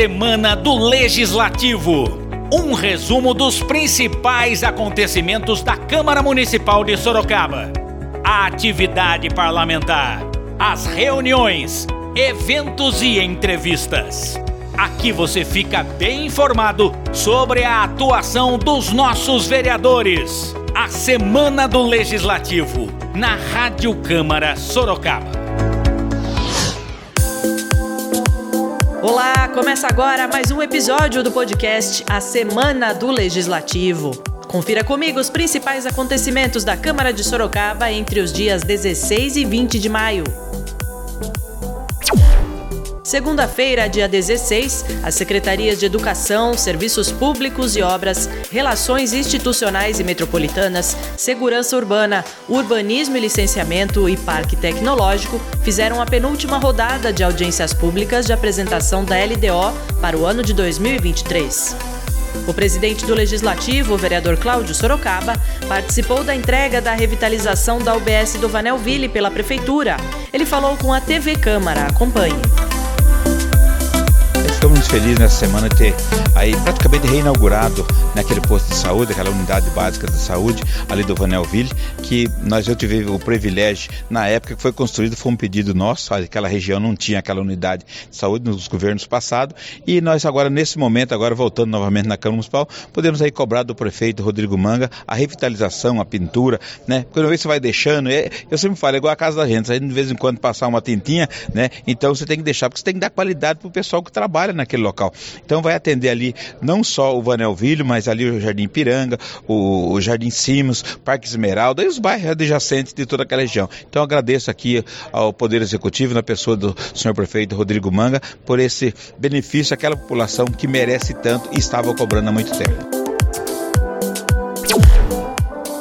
Semana do Legislativo. Um resumo dos principais acontecimentos da Câmara Municipal de Sorocaba. A atividade parlamentar, as reuniões, eventos e entrevistas. Aqui você fica bem informado sobre a atuação dos nossos vereadores. A Semana do Legislativo, na Rádio Câmara Sorocaba. Olá, começa agora mais um episódio do podcast A Semana do Legislativo. Confira comigo os principais acontecimentos da Câmara de Sorocaba entre os dias 16 e 20 de maio. Segunda-feira, dia 16, as secretarias de Educação, Serviços Públicos e Obras, Relações Institucionais e Metropolitanas, Segurança Urbana, Urbanismo e Licenciamento e Parque Tecnológico fizeram a penúltima rodada de audiências públicas de apresentação da LDO para o ano de 2023. O presidente do Legislativo, o vereador Cláudio Sorocaba, participou da entrega da revitalização da UBS do Vanelville pela Prefeitura. Ele falou com a TV Câmara. Acompanhe felizes nessa semana ter aí praticamente reinaugurado naquele posto de saúde, aquela unidade básica de saúde ali do Vanelville, que nós eu tive o privilégio na época que foi construído, foi um pedido nosso, aquela região não tinha aquela unidade de saúde nos governos passados e nós agora nesse momento, agora voltando novamente na Câmara Municipal, podemos aí cobrar do prefeito Rodrigo Manga a revitalização, a pintura, né? Vez você vai deixando, é, eu sempre falo, é igual a casa da gente, aí de vez em quando passar uma tintinha, né? Então você tem que deixar, porque você tem que dar qualidade pro pessoal que trabalha trabalha naquele local. Então vai atender ali não só o Vanelvilho, mas ali o Jardim Piranga, o, o Jardim Simos, Parque Esmeralda e os bairros adjacentes de toda aquela região. Então agradeço aqui ao Poder Executivo, na pessoa do senhor prefeito Rodrigo Manga, por esse benefício àquela população que merece tanto e estava cobrando há muito tempo.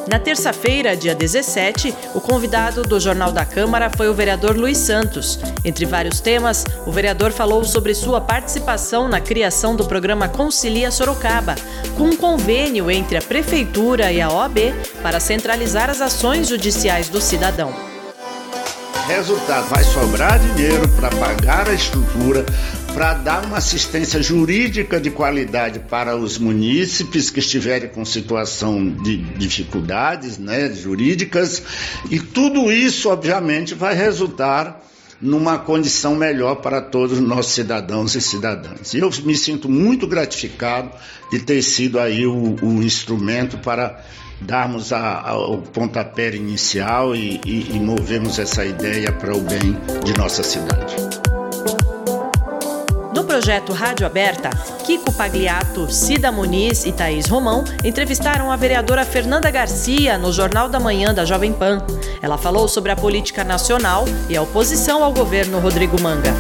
Na terça-feira, dia 17, o convidado do Jornal da Câmara foi o vereador Luiz Santos. Entre vários temas, o vereador falou sobre sua participação na criação do programa Concilia Sorocaba, com um convênio entre a Prefeitura e a OAB para centralizar as ações judiciais do cidadão. Resultado: vai sobrar dinheiro para pagar a estrutura, para dar uma assistência jurídica de qualidade para os munícipes que estiverem com situação de dificuldades né, jurídicas, e tudo isso, obviamente, vai resultar numa condição melhor para todos os nossos cidadãos e cidadãs. E eu me sinto muito gratificado de ter sido aí o, o instrumento para darmos a, a, o pontapé inicial e, e, e movermos essa ideia para o bem de nossa cidade projeto Rádio Aberta, Kiko Pagliato, Cida Muniz e Thaís Romão entrevistaram a vereadora Fernanda Garcia no Jornal da Manhã da Jovem Pan. Ela falou sobre a política nacional e a oposição ao governo Rodrigo Manga.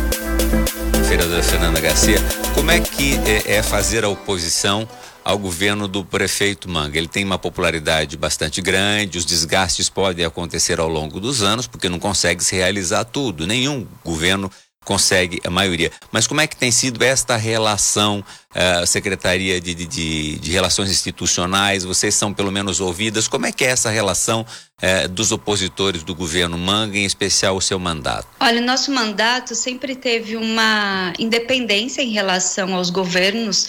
Vereadora Fernanda Garcia, como é que é, é fazer a oposição ao governo do prefeito Manga. Ele tem uma popularidade bastante grande, os desgastes podem acontecer ao longo dos anos, porque não consegue se realizar tudo. Nenhum governo consegue a maioria. Mas como é que tem sido esta relação, uh, Secretaria de, de, de, Relações Institucionais? Vocês são pelo menos ouvidas? Como é que é essa relação uh, dos opositores do governo Manga, em especial o seu mandato? Olha, o nosso mandato sempre teve uma independência em relação aos governos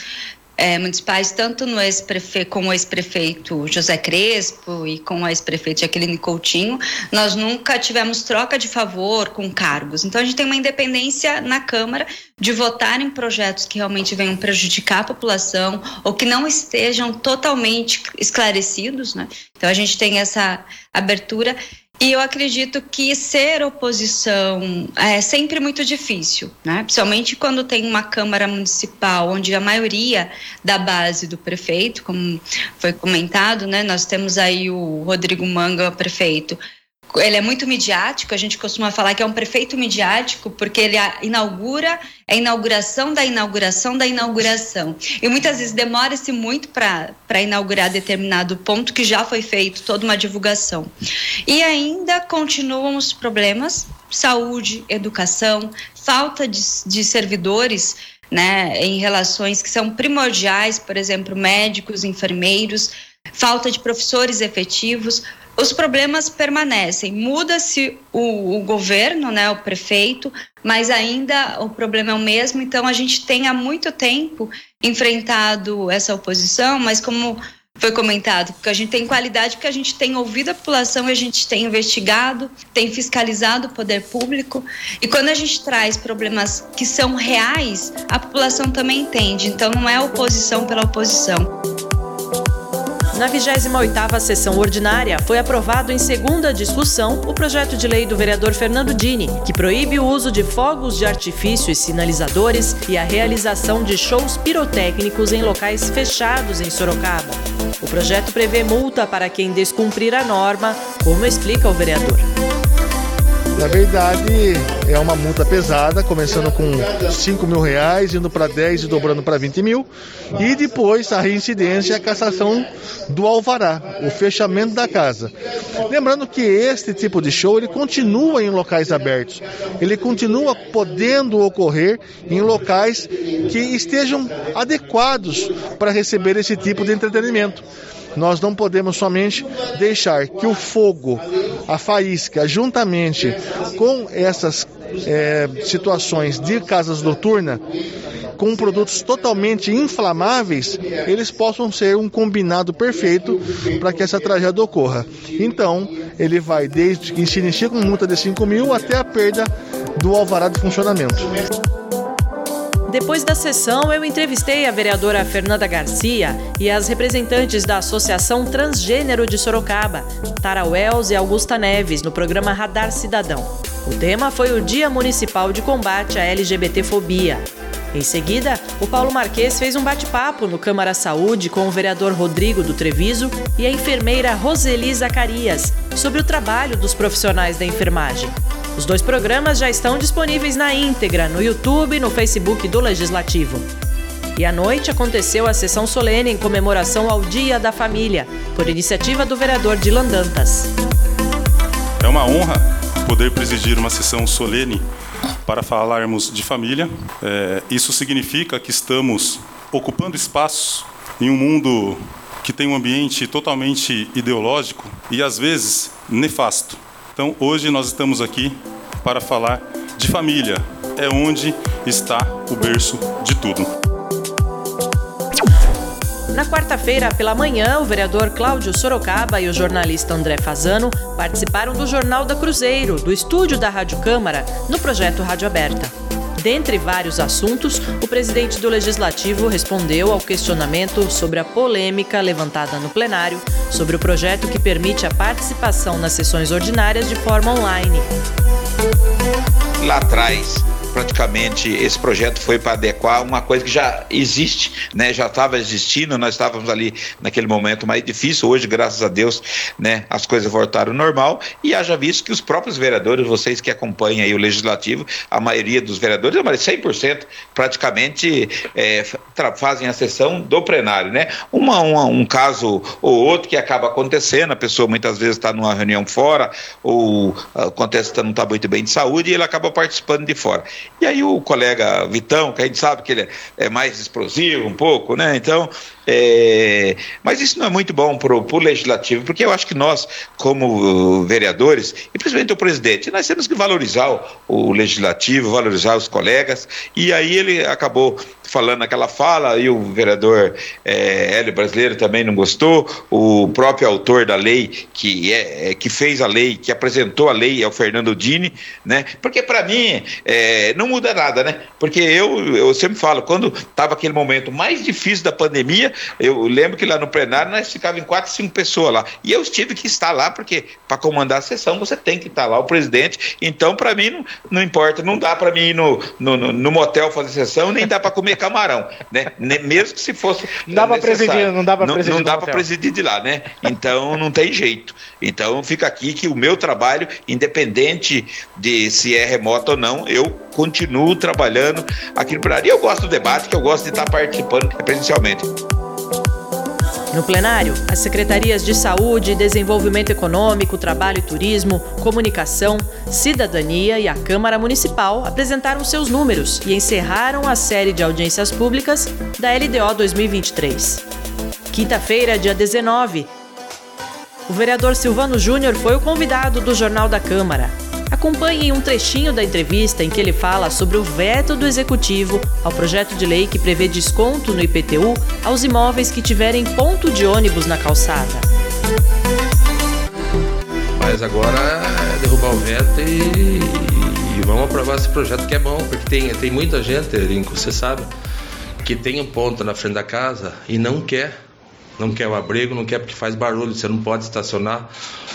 é, municipais, tanto no ex com o ex-prefeito José Crespo e com o ex-prefeito Jaqueline Coutinho, nós nunca tivemos troca de favor com cargos. Então a gente tem uma independência na Câmara de votar em projetos que realmente venham prejudicar a população ou que não estejam totalmente esclarecidos, né? Então a gente tem essa abertura e eu acredito que ser oposição é sempre muito difícil, né? Principalmente quando tem uma Câmara Municipal onde a maioria da base do prefeito, como foi comentado, né? Nós temos aí o Rodrigo Manga, prefeito, ele é muito midiático, a gente costuma falar que é um prefeito midiático, porque ele inaugura a inauguração da inauguração da inauguração. E muitas vezes demora-se muito para inaugurar determinado ponto que já foi feito toda uma divulgação. E ainda continuam os problemas: saúde, educação, falta de, de servidores. Né, em relações que são primordiais, por exemplo, médicos, enfermeiros, falta de professores efetivos, os problemas permanecem. Muda-se o, o, governo, né, o prefeito, mas ainda o problema é o mesmo. Então a gente tem há muito tempo enfrentado essa oposição, mas como foi comentado, porque a gente tem qualidade, porque a gente tem ouvido a população a gente tem investigado, tem fiscalizado o poder público. E quando a gente traz problemas que são reais, a população também entende. Então não é oposição pela oposição. Na 28ª sessão ordinária, foi aprovado em segunda discussão o projeto de lei do vereador Fernando Dini, que proíbe o uso de fogos de artifício e sinalizadores e a realização de shows pirotécnicos em locais fechados em Sorocaba. O projeto prevê multa para quem descumprir a norma, como explica o vereador. Na verdade, é uma multa pesada, começando com 5 mil reais, indo para 10 e dobrando para 20 mil. E depois a reincidência e a cassação do alvará, o fechamento da casa. Lembrando que este tipo de show ele continua em locais abertos. Ele continua podendo ocorrer em locais que estejam adequados para receber esse tipo de entretenimento. Nós não podemos somente deixar que o fogo, a faísca, juntamente com essas é, situações de casas noturnas, com produtos totalmente inflamáveis, eles possam ser um combinado perfeito para que essa tragédia ocorra. Então, ele vai desde que se inicia com multa de 5 mil até a perda do alvará de funcionamento. Depois da sessão, eu entrevistei a vereadora Fernanda Garcia e as representantes da Associação Transgênero de Sorocaba, Tara Wells e Augusta Neves, no programa Radar Cidadão. O tema foi o Dia Municipal de Combate à LGBTfobia. Em seguida, o Paulo Marques fez um bate-papo no Câmara Saúde com o vereador Rodrigo do Treviso e a enfermeira Roseli Zacarias sobre o trabalho dos profissionais da enfermagem. Os dois programas já estão disponíveis na íntegra no YouTube e no Facebook do Legislativo. E à noite aconteceu a sessão solene em comemoração ao Dia da Família, por iniciativa do vereador Dilan Dantas. É uma honra poder presidir uma sessão solene para falarmos de família. É, isso significa que estamos ocupando espaços em um mundo que tem um ambiente totalmente ideológico e às vezes nefasto. Então, hoje nós estamos aqui para falar de família. É onde está o berço de tudo. Na quarta-feira, pela manhã, o vereador Cláudio Sorocaba e o jornalista André Fazano participaram do Jornal da Cruzeiro, do estúdio da Rádio Câmara, no projeto Rádio Aberta. Dentre vários assuntos, o presidente do Legislativo respondeu ao questionamento sobre a polêmica levantada no plenário sobre o projeto que permite a participação nas sessões ordinárias de forma online. Lá atrás, praticamente esse projeto foi para adequar uma coisa que já existe, né? Já estava existindo, nós estávamos ali naquele momento mais difícil. Hoje, graças a Deus, né, as coisas voltaram ao normal e haja visto que os próprios vereadores, vocês que acompanham aí o legislativo, a maioria dos vereadores, 100% praticamente é, fazem a sessão do plenário, né? Uma, uma, um caso ou outro que acaba acontecendo, a pessoa muitas vezes está numa reunião fora ou acontece que não está muito bem de saúde e ele acaba participando de fora. E aí o colega Vitão, que a gente sabe que ele é mais explosivo um pouco, né? Então, é... mas isso não é muito bom para o legislativo, porque eu acho que nós, como vereadores, e principalmente o presidente, nós temos que valorizar o, o legislativo, valorizar os colegas, e aí ele acabou falando aquela fala, e o vereador é, Hélio Brasileiro também não gostou, o próprio autor da lei, que, é, é que fez a lei, que apresentou a lei, é o Fernando Dini, né? Porque para mim é, não muda nada, né? Porque eu, eu sempre falo, quando estava aquele momento mais difícil da pandemia, eu lembro que lá no plenário nós ficávamos em quatro, cinco pessoas lá, e eu tive que estar lá, porque para comandar a sessão você tem que estar lá, o presidente, então para mim não, não importa, não dá para mim ir no, no, no, motel fazer sessão, nem dá para comer camarão, né? Mesmo que se fosse. Não dá para presidir, não dá para presidir. Não dá para presidir de lá, né? Então não tem jeito. Então fica aqui que o meu trabalho, independente de se é remoto ou não, eu continuo trabalhando aqui no plenário. E eu gosto do debate, que eu gosto de estar participando presencialmente. No plenário, as secretarias de Saúde, Desenvolvimento Econômico, Trabalho e Turismo, Comunicação, Cidadania e a Câmara Municipal apresentaram seus números e encerraram a série de audiências públicas da LDO 2023. Quinta-feira, dia 19, o vereador Silvano Júnior foi o convidado do Jornal da Câmara. Acompanhe um trechinho da entrevista em que ele fala sobre o veto do executivo ao projeto de lei que prevê desconto no IPTU aos imóveis que tiverem ponto de ônibus na calçada. Mas agora é derrubar o veto e, e vamos aprovar esse projeto que é bom, porque tem, tem muita gente, Rinco, você sabe, que tem um ponto na frente da casa e não quer não quer o abrigo, não quer porque faz barulho, você não pode estacionar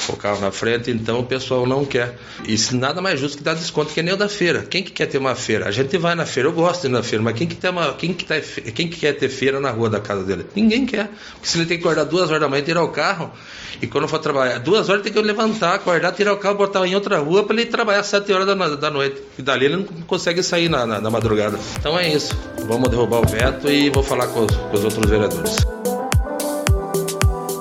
o carro na frente, então o pessoal não quer. Isso nada mais justo que dar desconto que nem o da feira. Quem que quer ter uma feira? A gente vai na feira, eu gosto de ir na feira, mas quem que, tem uma, quem que, tá, quem que quer ter feira na rua da casa dele? Ninguém quer. Porque se ele tem que acordar duas horas da manhã, tirar o carro, e quando for trabalhar, duas horas tem que levantar, acordar, tirar o carro, botar em outra rua para ele trabalhar às sete horas da, da noite. E dali ele não consegue sair na, na, na madrugada. Então é isso. Vamos derrubar o veto e vou falar com os, com os outros vereadores.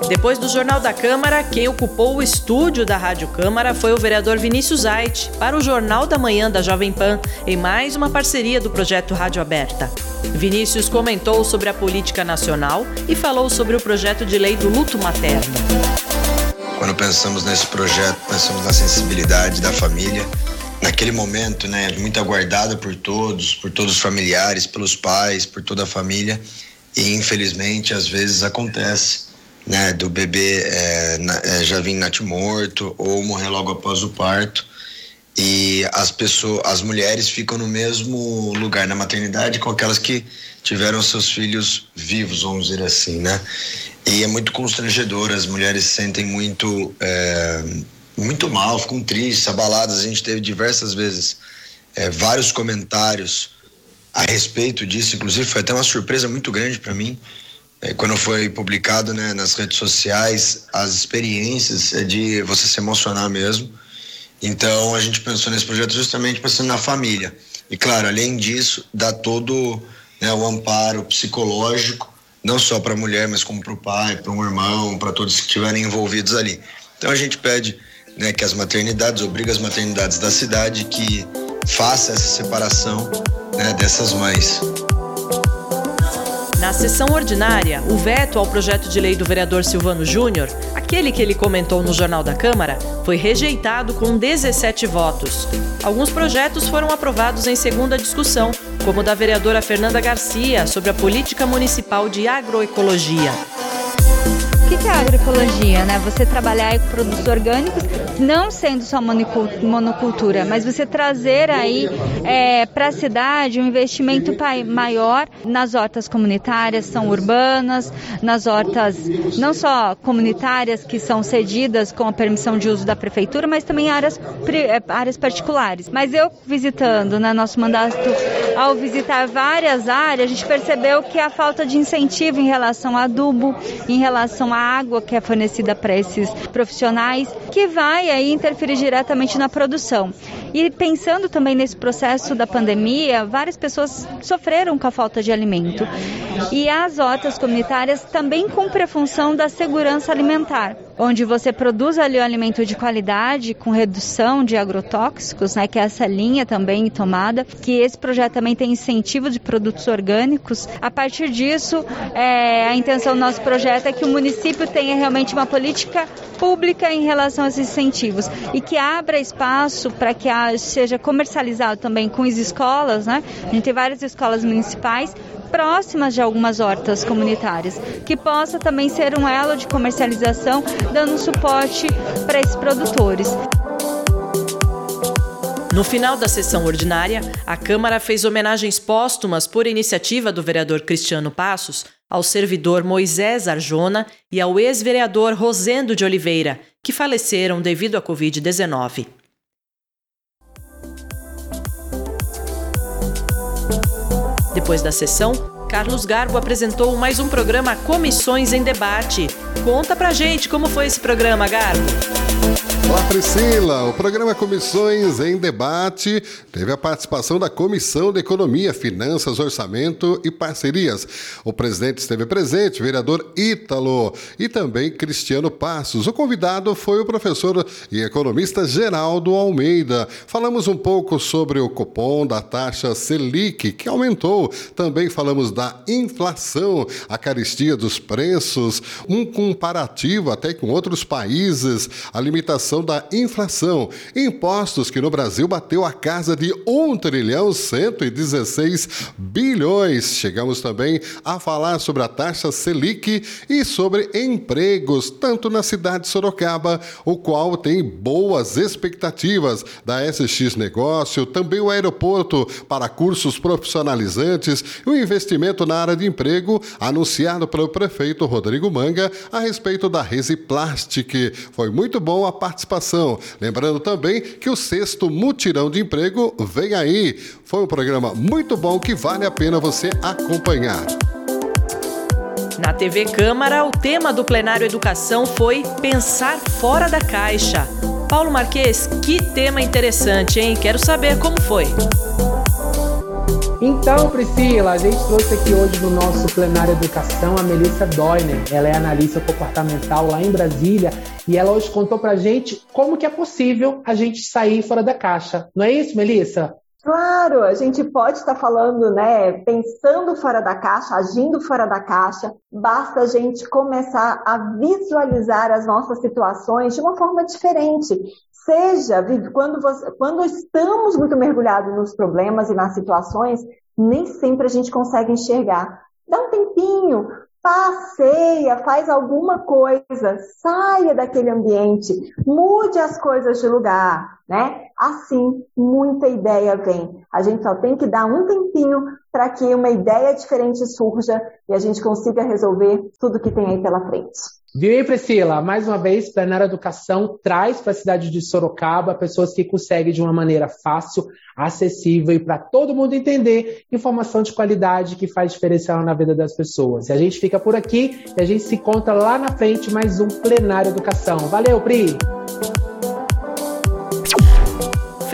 Depois do Jornal da Câmara, quem ocupou o estúdio da Rádio Câmara foi o vereador Vinícius Ait, para o Jornal da Manhã da Jovem Pan, em mais uma parceria do projeto Rádio Aberta. Vinícius comentou sobre a política nacional e falou sobre o projeto de lei do luto materno. Quando pensamos nesse projeto, pensamos na sensibilidade da família, naquele momento, né, muito aguardado por todos, por todos os familiares, pelos pais, por toda a família, e infelizmente às vezes acontece né, do bebê é, é, já vir natimorto ou morrer logo após o parto e as pessoas, as mulheres ficam no mesmo lugar na maternidade com aquelas que tiveram seus filhos vivos, vamos dizer assim, né? E é muito constrangedor, as mulheres se sentem muito é, muito mal, ficam tristes, abaladas. A gente teve diversas vezes é, vários comentários a respeito disso, inclusive foi até uma surpresa muito grande para mim quando foi publicado né, nas redes sociais as experiências é de você se emocionar mesmo. Então a gente pensou nesse projeto justamente pensando na família. E claro, além disso, dá todo né, o amparo psicológico, não só para a mulher, mas como para o pai, para um irmão, para todos que estiverem envolvidos ali. Então a gente pede né, que as maternidades, obriga as maternidades da cidade que faça essa separação né, dessas mães. Na sessão ordinária, o veto ao projeto de lei do vereador Silvano Júnior, aquele que ele comentou no Jornal da Câmara, foi rejeitado com 17 votos. Alguns projetos foram aprovados em segunda discussão, como o da vereadora Fernanda Garcia sobre a política municipal de agroecologia. Que é agroecologia? Né? Você trabalhar com produtos orgânicos, não sendo só monocultura, mas você trazer aí é, para a cidade um investimento maior nas hortas comunitárias, são urbanas, nas hortas não só comunitárias que são cedidas com a permissão de uso da prefeitura, mas também áreas, é, áreas particulares. Mas eu visitando, né, nosso mandato, ao visitar várias áreas, a gente percebeu que a falta de incentivo em relação a adubo, em relação a água que é fornecida para esses profissionais, que vai aí interferir diretamente na produção. E pensando também nesse processo da pandemia, várias pessoas sofreram com a falta de alimento. E as hortas comunitárias também cumprem a função da segurança alimentar, onde você produz ali o alimento de qualidade com redução de agrotóxicos, né, que é essa linha também tomada, que esse projeto também tem incentivo de produtos orgânicos. A partir disso, é, a intenção do nosso projeto é que o município tenha realmente uma política pública em relação aos incentivos e que abra espaço para que seja comercializado também com as escolas, né? A gente tem várias escolas municipais próximas de algumas hortas comunitárias, que possa também ser um elo de comercialização, dando suporte para esses produtores. No final da sessão ordinária, a Câmara fez homenagens póstumas por iniciativa do vereador Cristiano Passos ao servidor Moisés Arjona e ao ex-vereador Rosendo de Oliveira, que faleceram devido à Covid-19. Depois da sessão, Carlos Garbo apresentou mais um programa Comissões em Debate. Conta pra gente como foi esse programa, Garbo. Olá, Priscila. O programa Comissões em Debate teve a participação da Comissão de Economia, Finanças, Orçamento e Parcerias. O presidente esteve presente, vereador Ítalo e também Cristiano Passos. O convidado foi o professor e economista Geraldo Almeida. Falamos um pouco sobre o cupom da taxa Selic, que aumentou. Também falamos da inflação, a caristia dos preços, um comparativo até com outros países, a limitação da inflação, impostos que no Brasil bateu a casa de 1 trilhão 116 bilhões. Chegamos também a falar sobre a taxa Selic e sobre empregos, tanto na cidade de Sorocaba, o qual tem boas expectativas da SX Negócio, também o aeroporto para cursos profissionalizantes e o investimento na área de emprego anunciado pelo prefeito Rodrigo Manga a respeito da Resi Plastic. Foi muito bom a participação. Lembrando também que o sexto mutirão de emprego vem aí. Foi um programa muito bom que vale a pena você acompanhar. Na TV Câmara, o tema do plenário Educação foi Pensar Fora da Caixa. Paulo Marques, que tema interessante, hein? Quero saber como foi. Então, Priscila, a gente trouxe aqui hoje no nosso plenário Educação a Melissa Doiner. Ela é analista comportamental lá em Brasília e ela hoje contou pra gente como que é possível a gente sair fora da caixa. Não é isso, Melissa? Claro, a gente pode estar falando, né, pensando fora da caixa, agindo fora da caixa. Basta a gente começar a visualizar as nossas situações de uma forma diferente. Seja quando, você, quando estamos muito mergulhados nos problemas e nas situações, nem sempre a gente consegue enxergar. Dá um tempinho, passeia, faz alguma coisa, saia daquele ambiente, mude as coisas de lugar, né? Assim, muita ideia vem. A gente só tem que dar um tempinho para que uma ideia diferente surja e a gente consiga resolver tudo que tem aí pela frente. Viu aí, Priscila? Mais uma vez, Plenária Educação traz para a cidade de Sorocaba pessoas que conseguem de uma maneira fácil, acessível e para todo mundo entender informação de qualidade que faz diferencial na vida das pessoas. E a gente fica por aqui e a gente se encontra lá na frente mais um Plenário Educação. Valeu, Pri!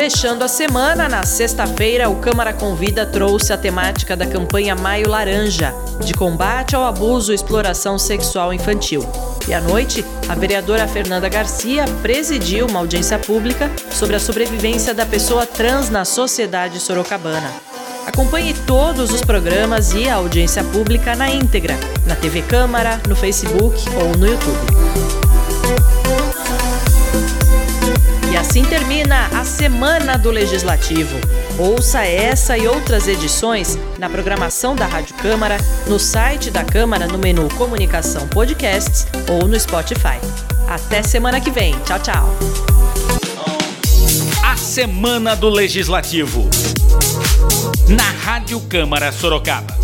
Fechando a semana, na sexta-feira, o Câmara Convida trouxe a temática da campanha Maio Laranja, de combate ao abuso e exploração sexual infantil. E à noite, a vereadora Fernanda Garcia presidiu uma audiência pública sobre a sobrevivência da pessoa trans na sociedade sorocabana. Acompanhe todos os programas e a audiência pública na íntegra, na TV Câmara, no Facebook ou no YouTube. E assim termina a Semana do Legislativo. Ouça essa e outras edições na programação da Rádio Câmara, no site da Câmara no menu Comunicação Podcasts ou no Spotify. Até semana que vem. Tchau, tchau. A Semana do Legislativo. Na Rádio Câmara Sorocaba.